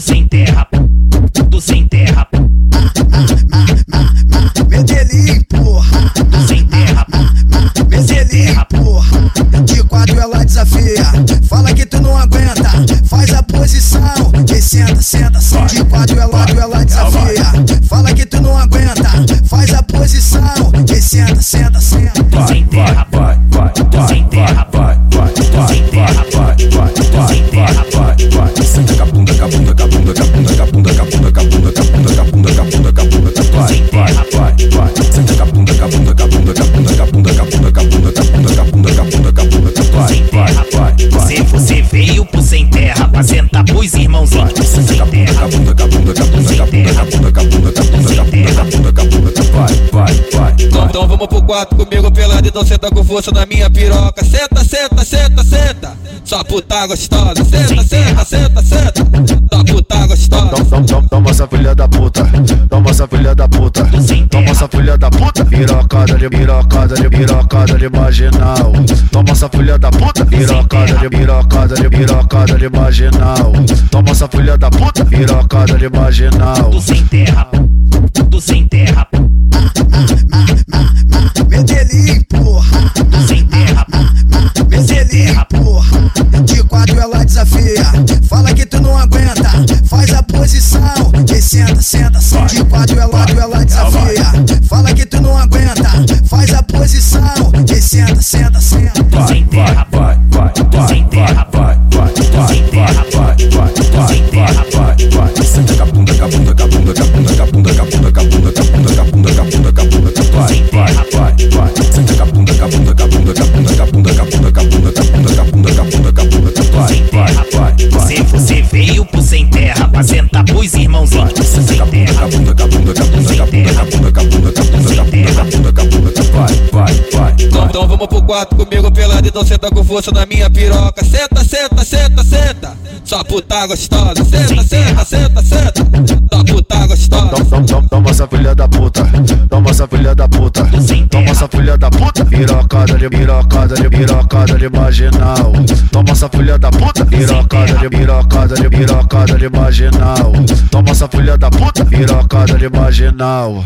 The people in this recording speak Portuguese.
tudo sem terra, tudo sem terra. Medellín, porra. Tudo sem terra, Medellín, porra. De quadro ela desafia. Fala que tu não aguenta. Faz a posição. De senta, senta, senta. De quadro ela, ela a bunda, com a bunda, vai, vai, vai. Então, então vamos pro quarto comigo pelado, então senta com força na minha piroca. Senta, senta, senta, senta. Só puta gostosa. Senta, senta, senta, senta. Toma, toma, toma essa filha da puta, toma essa filha da puta, toma essa filha da puta, pirocada de pirocada de pirocada de marginal. Toma essa filha da puta, pirocada de pirocada de pirocada de marginal. Toma essa filha da puta, pirocada de marginal. tudo sem terra, tudo sem terra, Medellín, porra. tudo sem terra, Medellín, porra. De quadro ela desafia. Fala que tu senta, senta, senta. De quadro ela, ela desafia. Fala que tu não aguenta. Faz a posição. De senta, senta, senta. tudo sem terra, vai, vai, vai, sem terra, vai, vai, vai, vai, vai, vai, vai, vai, vai, vai. Senta com a bunda, com a bunda, com a bunda, com a bunda, com a bunda, com a bunda, com a bunda, com a bunda, com a bunda, com a bunda, com a bunda, vai, vai, vai, vai. Senta com a bunda, com a bunda, com a bunda, com a bunda, com a bunda, com a bunda, com a bunda, com a bunda, com a bunda, com a bunda, com a bunda, vai, vai, vai, vai. Você, você veio pro sem terra pra sentar vamos pro quarto comigo pelado, então senta com força na minha piroca. Senta, senta, senta, senta. Só puta gostosa. Senta, senta, senta, senta. Só puta gostosa. Toma, toma, essa filha da puta, toma essa filha da puta, toma essa filha da puta, pirocada de pirocada de pirocada de marginal. Toma essa filha da puta, pirocada de pirocada de pirocada de marginal. Toma essa filha da puta, pirocada de marginal.